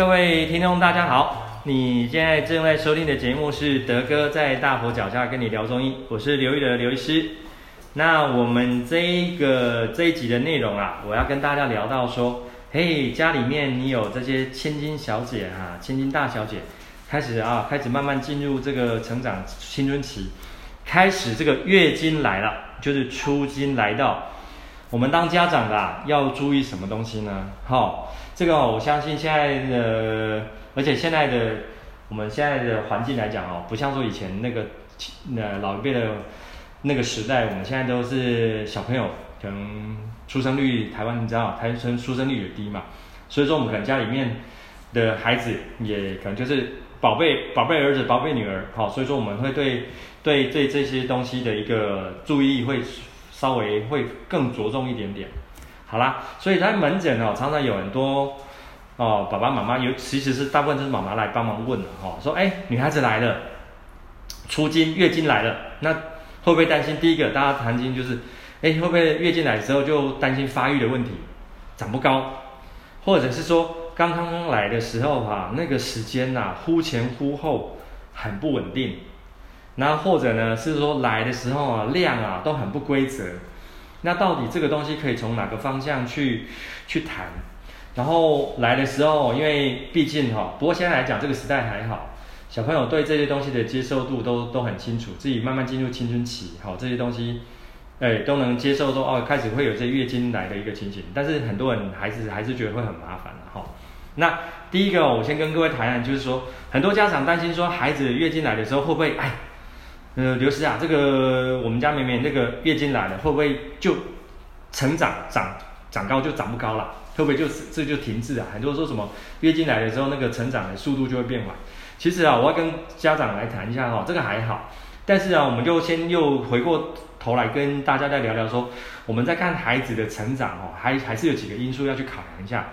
各位听众大家好，你现在正在收听的节目是德哥在大佛脚下跟你聊中医，我是刘玉的刘医师。那我们这一个这一集的内容啊，我要跟大家聊到说，嘿，家里面你有这些千金小姐哈、啊，千金大小姐，开始啊，开始慢慢进入这个成长青春期，开始这个月经来了，就是初经来到。我们当家长的啊，要注意什么东西呢？好，这个我相信现在的，而且现在的我们现在的环境来讲哦，不像说以前那个那老一辈的那个时代，我们现在都是小朋友，可能出生率台湾你知道，台湾出生率也低嘛，所以说我们可能家里面的孩子也可能就是宝贝宝贝儿子、宝贝女儿，好，所以说我们会对对对这些东西的一个注意会。稍微会更着重一点点，好啦，所以在门诊哦，常常有很多哦，爸爸妈妈有，其实是大部分都是妈妈来帮忙问的哈，说哎，女孩子来了，初经月经来了，那会不会担心？第一个大家谈经就是，哎，会不会月经来的时候就担心发育的问题，长不高，或者是说刚刚来的时候哈，那个时间呐，忽前忽后很不稳定。那或者呢，是说来的时候啊，量啊都很不规则。那到底这个东西可以从哪个方向去去谈？然后来的时候，因为毕竟哈，不过现在来讲这个时代还好，小朋友对这些东西的接受度都都很清楚，自己慢慢进入青春期，好这些东西，哎都能接受说哦，开始会有这月经来的一个情形。但是很多人还是还是觉得会很麻烦的哈。那第一个我先跟各位谈谈，就是说很多家长担心说孩子月经来的时候会不会哎。呃，刘师啊，这个我们家妹妹那个月经来了，会不会就成长长长高就长不高了？会不会就这就停滞啊？很多人说什么月经来的时候，那个成长的速度就会变缓。其实啊，我要跟家长来谈一下哈，这个还好。但是啊，我们就先又回过头来跟大家再聊聊说，我们在看孩子的成长哦，还还是有几个因素要去考量一下。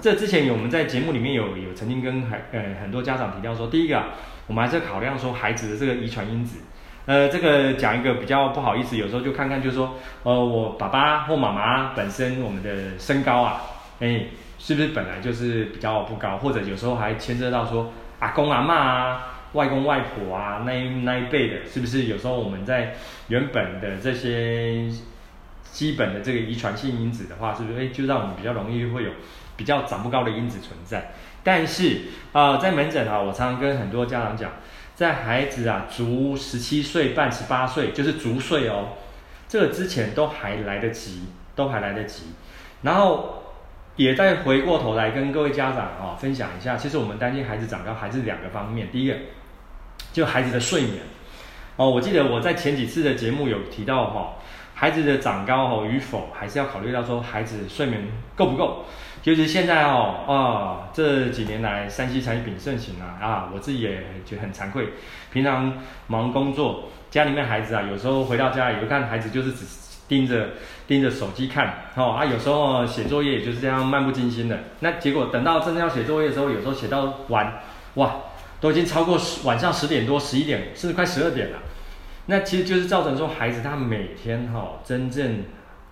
这之前有我们在节目里面有有曾经跟孩呃很多家长提到说，第一个啊。我们还是考量说孩子的这个遗传因子，呃，这个讲一个比较不好意思，有时候就看看，就是说，呃，我爸爸或妈妈本身我们的身高啊，哎，是不是本来就是比较不高，或者有时候还牵涉到说阿公阿妈啊、外公外婆啊那一那一辈的，是不是有时候我们在原本的这些基本的这个遗传性因子的话，是不是哎，就让我们比较容易会有比较长不高的因子存在？但是啊、在门诊啊，我常常跟很多家长讲，在孩子啊足十七岁半、十八岁，就是足岁哦，这个之前都还来得及，都还来得及。然后也再回过头来跟各位家长啊分享一下，其实我们担心孩子长高还是两个方面，第一个就孩子的睡眠哦，我记得我在前几次的节目有提到哈、孩子的长高哦与否，还是要考虑到说孩子睡眠够不够。就是现在哦，啊、哦，这几年来山西产品盛行啊，啊，我自己也觉得很惭愧。平常忙工作，家里面孩子啊，有时候回到家里，看孩子就是只盯着盯着手机看，哦啊，有时候写作业也就是这样漫不经心的。那结果等到真正要写作业的时候，有时候写到晚，哇，都已经超过十晚上十点多、十一点，甚至快十二点了。那其实就是造成说孩子他每天哈、哦，真正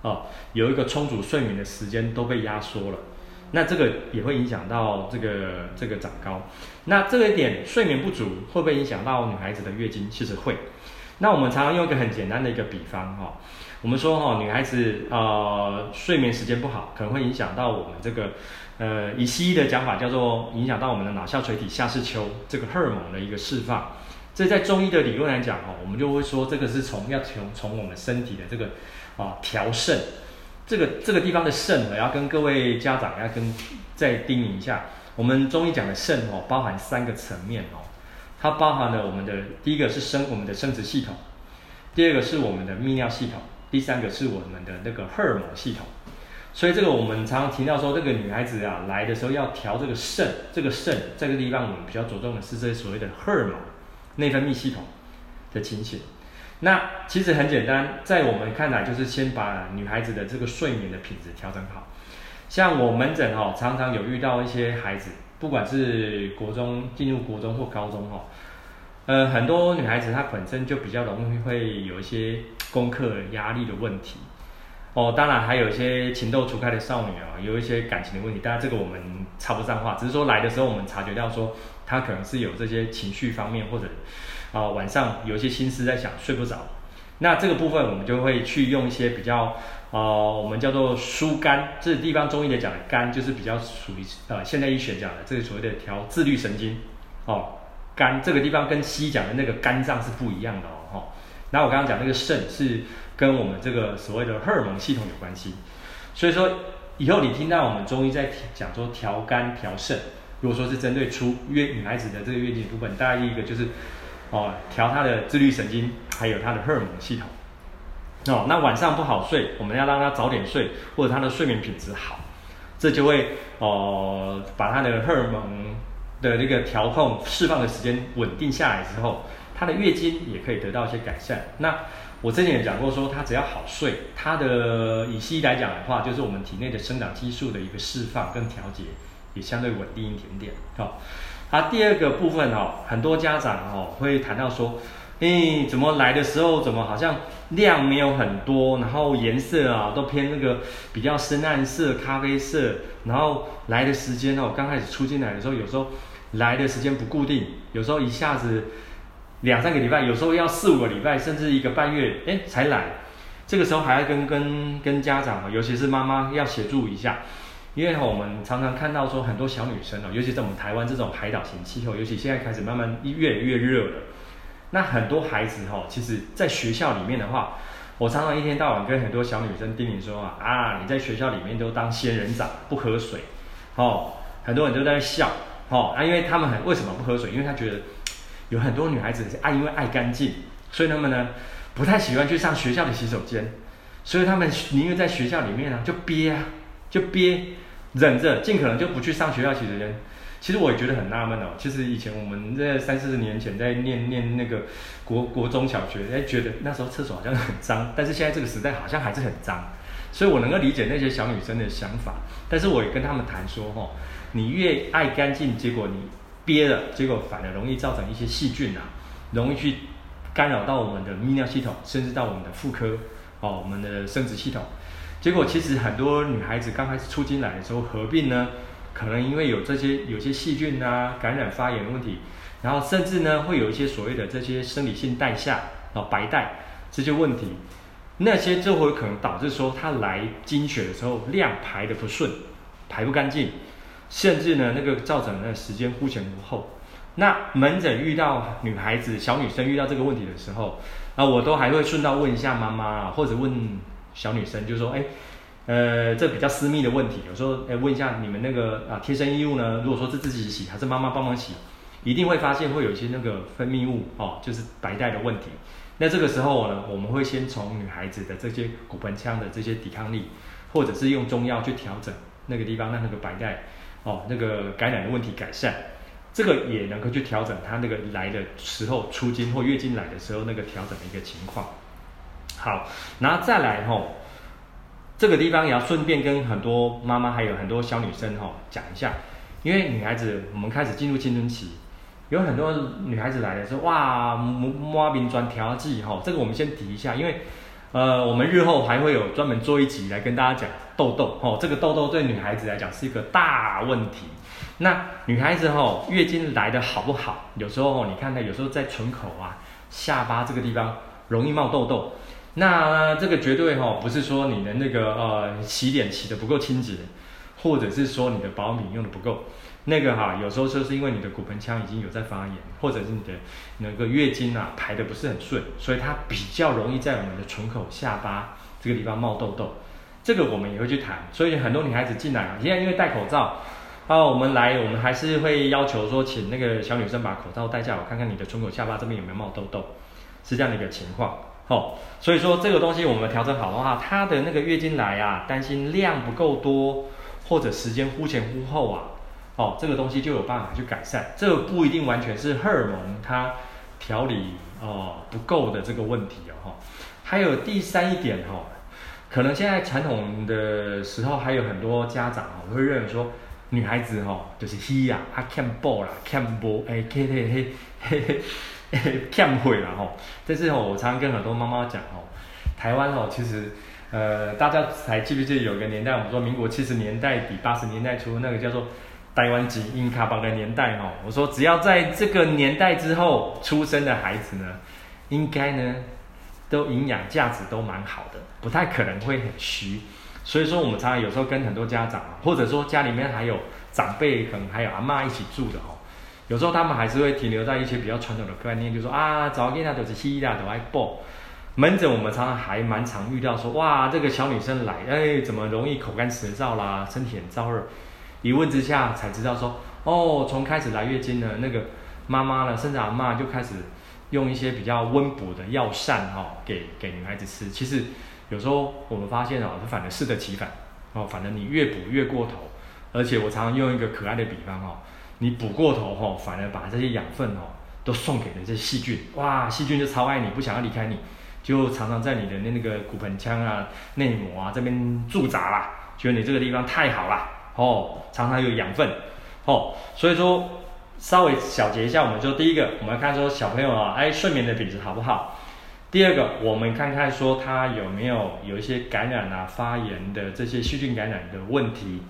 哦有一个充足睡眠的时间都被压缩了。那这个也会影响到这个这个长高，那这个一点睡眠不足会不会影响到女孩子的月经？其实会。那我们常常用一个很简单的一个比方哈，我们说哈，女孩子呃睡眠时间不好，可能会影响到我们这个呃以西医的讲法叫做影响到我们的脑下垂体下视丘这个荷尔蒙的一个释放。这在中医的理论来讲哈，我们就会说这个是从要从从我们身体的这个啊调肾。这个这个地方的肾，我要跟各位家长要跟再叮咛一下，我们中医讲的肾哦，包含三个层面哦，它包含了我们的第一个是生我们的生殖系统，第二个是我们的泌尿系统，第三个是我们的那个荷尔蒙系统。所以这个我们常常提到说，这个女孩子啊来的时候要调这个肾，这个肾这个地方我们比较着重的是这所谓的荷尔蒙内分泌系统的情形。那其实很简单，在我们看来就是先把女孩子的这个睡眠的品质调整好。像我门诊哦，常常有遇到一些孩子，不管是国中进入国中或高中哦，呃，很多女孩子她本身就比较容易会有一些功课压力的问题。哦，当然还有一些情窦初开的少女啊，有一些感情的问题，当然这个我们插不上话，只是说来的时候我们察觉到说她可能是有这些情绪方面或者、呃、晚上有一些心思在想睡不着，那这个部分我们就会去用一些比较呃我们叫做疏肝，这个地方中医的讲的肝就是比较属于呃现代医学讲的这个所谓的调自律神经哦，肝这个地方跟西医讲的那个肝脏是不一样的哦，那我刚刚讲那个肾是。跟我们这个所谓的荷尔蒙系统有关系，所以说以后你听到我们中医在讲说调肝调肾，如果说是针对出月女孩子的这个月经部分，大概一个就是哦调他的自律神经，还有他的荷尔蒙系统哦。那晚上不好睡，我们要让他早点睡，或者他的睡眠品质好，这就会哦把他的荷尔蒙的这个调控释放的时间稳定下来之后，他的月经也可以得到一些改善。那我之前也讲过，说他只要好睡，他的以西医来讲的话，就是我们体内的生长激素的一个释放跟调节也相对稳定一点点。好，啊，第二个部分哦，很多家长哦会谈到说，诶，怎么来的时候怎么好像量没有很多，然后颜色啊都偏那个比较深暗色、咖啡色，然后来的时间哦，刚开始出进来的时候，有时候来的时间不固定，有时候一下子。两三个礼拜，有时候要四五个礼拜，甚至一个半月，哎，才来。这个时候还要跟跟跟家长，尤其是妈妈要协助一下，因为我们常常看到说很多小女生哦，尤其在我们台湾这种海岛型气候，尤其现在开始慢慢越来越热了。那很多孩子哈，其实在学校里面的话，我常常一天到晚跟很多小女生叮咛说啊啊，你在学校里面都当仙人掌，不喝水，哦，很多人都在笑，哦，啊，因为他们很为什么不喝水？因为他觉得。有很多女孩子是爱，因为爱干净，所以他们呢不太喜欢去上学校的洗手间，所以他们宁愿在学校里面呢就憋啊，就憋，忍着，尽可能就不去上学校洗手间。其实我也觉得很纳闷哦。其实以前我们在三四十年前在念念那个国国中小学，哎，觉得那时候厕所好像很脏，但是现在这个时代好像还是很脏，所以我能够理解那些小女生的想法。但是我也跟他们谈说，哦，你越爱干净，结果你。憋了，结果反而容易造成一些细菌啊，容易去干扰到我们的泌尿系统，甚至到我们的妇科哦，我们的生殖系统。结果其实很多女孩子刚开始出经来的时候合并呢，可能因为有这些有些细菌啊感染发炎的问题，然后甚至呢会有一些所谓的这些生理性带下哦白带这些问题，那些就会可能导致说她来经血的时候量排得不顺，排不干净。甚至呢，那个造成的时间忽前忽后。那门诊遇到女孩子、小女生遇到这个问题的时候，啊，我都还会顺道问一下妈妈，或者问小女生，就说，哎，呃，这比较私密的问题，有时候，哎，问一下你们那个啊贴身衣物呢？如果说是自己洗还是妈妈帮忙洗，一定会发现会有一些那个分泌物哦，就是白带的问题。那这个时候呢，我们会先从女孩子的这些骨盆腔的这些抵抗力，或者是用中药去调整那个地方，让那个白带。哦，那个感染的问题改善，这个也能够去调整她那个来的时候出经或月经来的时候那个调整的一个情况。好，然后再来吼、哦，这个地方也要顺便跟很多妈妈还有很多小女生哈、哦、讲一下，因为女孩子我们开始进入青春期，有很多女孩子来的时候，哇，摸摸冰砖调剂吼，这个我们先提一下，因为。呃，我们日后还会有专门做一集来跟大家讲痘痘哦。这个痘痘对女孩子来讲是一个大问题。那女孩子哦，月经来的好不好？有时候哦，你看她，有时候在唇口啊、下巴这个地方容易冒痘痘。那这个绝对哦，不是说你的那个呃洗脸洗得不够清洁，或者是说你的保敏用得不够。那个哈，有时候就是因为你的骨盆腔已经有在发炎，或者是你的那个月经啊排得不是很顺，所以它比较容易在我们的唇口、下巴这个地方冒痘痘。这个我们也会去谈。所以很多女孩子进来啊，现在因为戴口罩啊，我们来我们还是会要求说，请那个小女生把口罩戴下，我看看你的唇口、下巴这边有没有冒痘痘，是这样的一个情况。哦，所以说这个东西我们调整好的话，她的那个月经来啊，担心量不够多，或者时间忽前忽后啊。哦，这个东西就有办法去改善，这个不一定完全是荷尔蒙它调理哦不够的这个问题哦。还有第三一点哦，可能现在传统的时候还有很多家长哦会认为说，女孩子哦就是虚啊，她欠补啦，欠补哎，嘿嘿嘿嘿嘿，欠会啦吼。但是哦，我常常跟很多妈妈讲哦，台湾哦其实呃，大家还记不记得有个年代，我们说民国七十年代底八十年代初那个叫做台湾籍英卡邦的年代哦，我说只要在这个年代之后出生的孩子呢，应该呢都营养价值都蛮好的，不太可能会很虚。所以说我们常常有时候跟很多家长，或者说家里面还有长辈，可能还有阿嬷一起住的哦，有时候他们还是会停留在一些比较传统的观念，就说啊，早给他就是西医啦，都爱报。门诊我们常常还蛮常遇到说，哇，这个小女生来，哎，怎么容易口干舌燥啦，身体很燥热？一问之下才知道说，哦，从开始来月经呢，那个妈妈呢，甚至阿嬷就开始用一些比较温补的药膳哈，给给女孩子吃。其实有时候我们发现哦，它反而适得其反哦，反正你越补越过头，而且我常常用一个可爱的比方哦，你补过头哈，反而把这些养分哦都送给了这些细菌，哇，细菌就超爱你，不想要离开你。就常常在你的那那个骨盆腔啊、内膜啊这边驻扎啦，觉得你这个地方太好了哦，常常有养分哦，所以说稍微小结一下，我们就第一个，我们看说小朋友啊，哎，睡眠的品质好不好？第二个，我们看看说他有没有有一些感染啊、发炎的这些细菌感染的问题。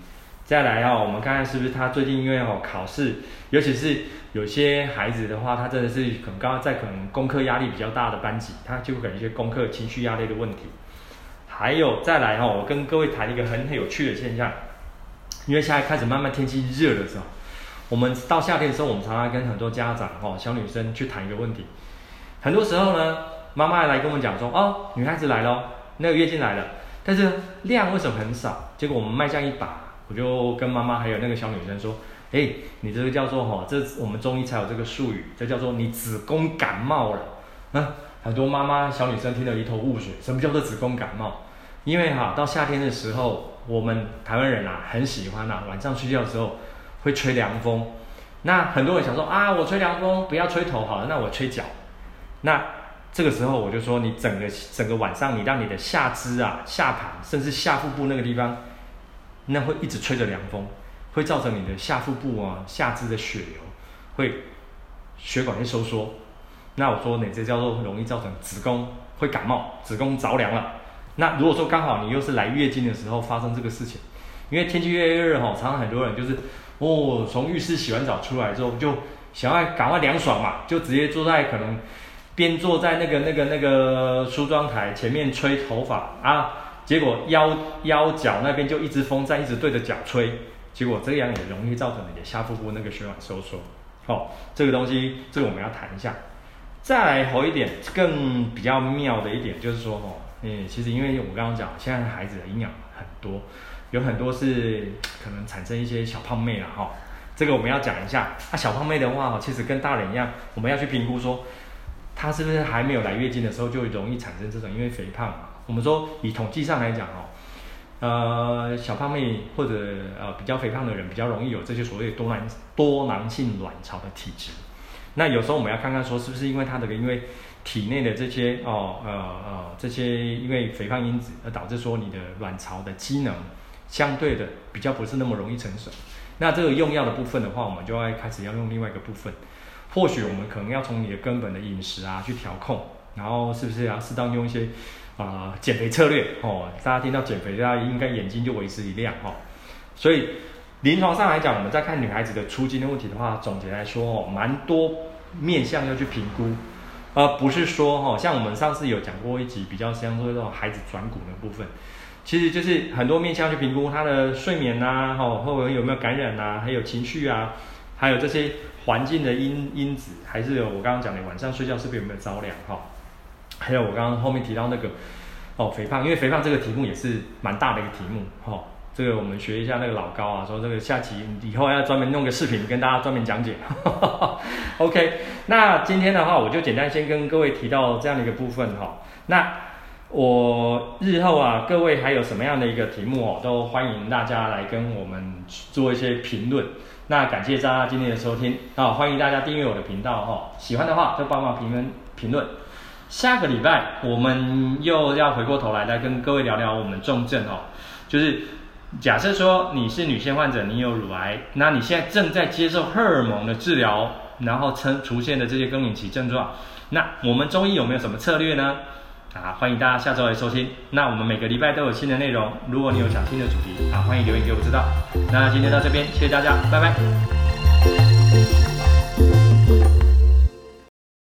再来哦，我们看看是不是他最近因为哦考试，尤其是有些孩子的话，他真的是可能刚刚在可能功课压力比较大的班级，他就会可能一些功课情绪压力的问题。还有再来哈，我跟各位谈一个很很有趣的现象，因为现在开始慢慢天气热的时候，我们到夏天的时候，我们常常跟很多家长哦小女生去谈一个问题，很多时候呢，妈妈来跟我们讲说哦，女孩子来了，那个月经来了，但是量为什么很少？结果我们迈向一把。我就跟妈妈还有那个小女生说，哎，你这个叫做哈，这我们中医才有这个术语，这叫做你子宫感冒了。啊，很多妈妈小女生听得一头雾水，什么叫做子宫感冒？因为哈，到夏天的时候，我们台湾人啊很喜欢啊，晚上睡觉的时候会吹凉风。那很多人想说啊，我吹凉风不要吹头好了，那我吹脚。那这个时候我就说，你整个整个晚上，你让你的下肢啊、下盘，甚至下腹部那个地方。那会一直吹着凉风，会造成你的下腹部啊、下肢的血流会血管会收缩。那我说，哪些叫做容易造成子宫会感冒，子宫着凉了。那如果说刚好你又是来月经的时候发生这个事情，因为天气越来越热哈，常常很多人就是哦，从浴室洗完澡出来之后就想要赶快凉爽嘛，就直接坐在可能边坐在那个那个那个梳妆台前面吹头发啊。结果腰腰脚那边就一直风扇一直对着脚吹，结果这样也容易造成你的下腹部那个血管收缩。哦，这个东西这个我们要谈一下。再来好一点，更比较妙的一点就是说，哦，嗯，其实因为我刚刚讲，现在孩子的营养很多，有很多是可能产生一些小胖妹了哈、哦。这个我们要讲一下。那、小胖妹的话，其实跟大人一样，我们要去评估说，她是不是还没有来月经的时候就容易产生这种因为肥胖嘛。我们说，以统计上来讲哦，呃，小胖妹或者呃比较肥胖的人，比较容易有这些所谓多囊多囊性卵巢的体质。那有时候我们要看看说，是不是因为他的因为体内的这些哦呃呃这些因为肥胖因子而导致说你的卵巢的机能相对的比较不是那么容易成熟。那这个用药的部分的话，我们就要开始要用另外一个部分。或许我们可能要从你的根本的饮食啊去调控，然后是不是要适当用一些。啊、减肥策略哦，大家听到减肥，大家应该眼睛就为之一亮哦。所以临床上来讲，我们在看女孩子的出经的问题的话，总结来说哦，蛮多面向要去评估，而不是说、哦，像我们上次有讲过一集比较相对这种孩子转骨的部分，其实就是很多面向去评估她的睡眠呐、啊，哦，或者有没有感染啊，还有情绪啊，还有这些环境的因因子，还是有我刚刚讲的晚上睡觉是不是有没有着凉哈。还有我刚刚后面提到那个哦，肥胖，因为肥胖这个题目也是蛮大的一个题目哈、哦。这个我们学一下那个老高啊，说这个下期以后要专门弄个视频跟大家专门讲解。呵 呵 OK，那今天的话我就简单先跟各位提到这样的一个部分哈、那我日后啊，各位还有什么样的一个题目哦，都欢迎大家来跟我们做一些评论。那感谢大家今天的收听啊、哦，欢迎大家订阅我的频道哈、喜欢的话就帮忙评论评论。下个礼拜我们又要回过头来来跟各位聊聊我们重症哦，就是假设说你是女性患者，你有乳癌，那你现在正在接受荷尔蒙的治疗，然后出出现的这些更年期症状，那我们中医有没有什么策略呢？啊，欢迎大家下周来收听。那我们每个礼拜都有新的内容，如果你有想听的主题啊，欢迎留言给我知道。那今天到这边，谢谢大家，拜拜。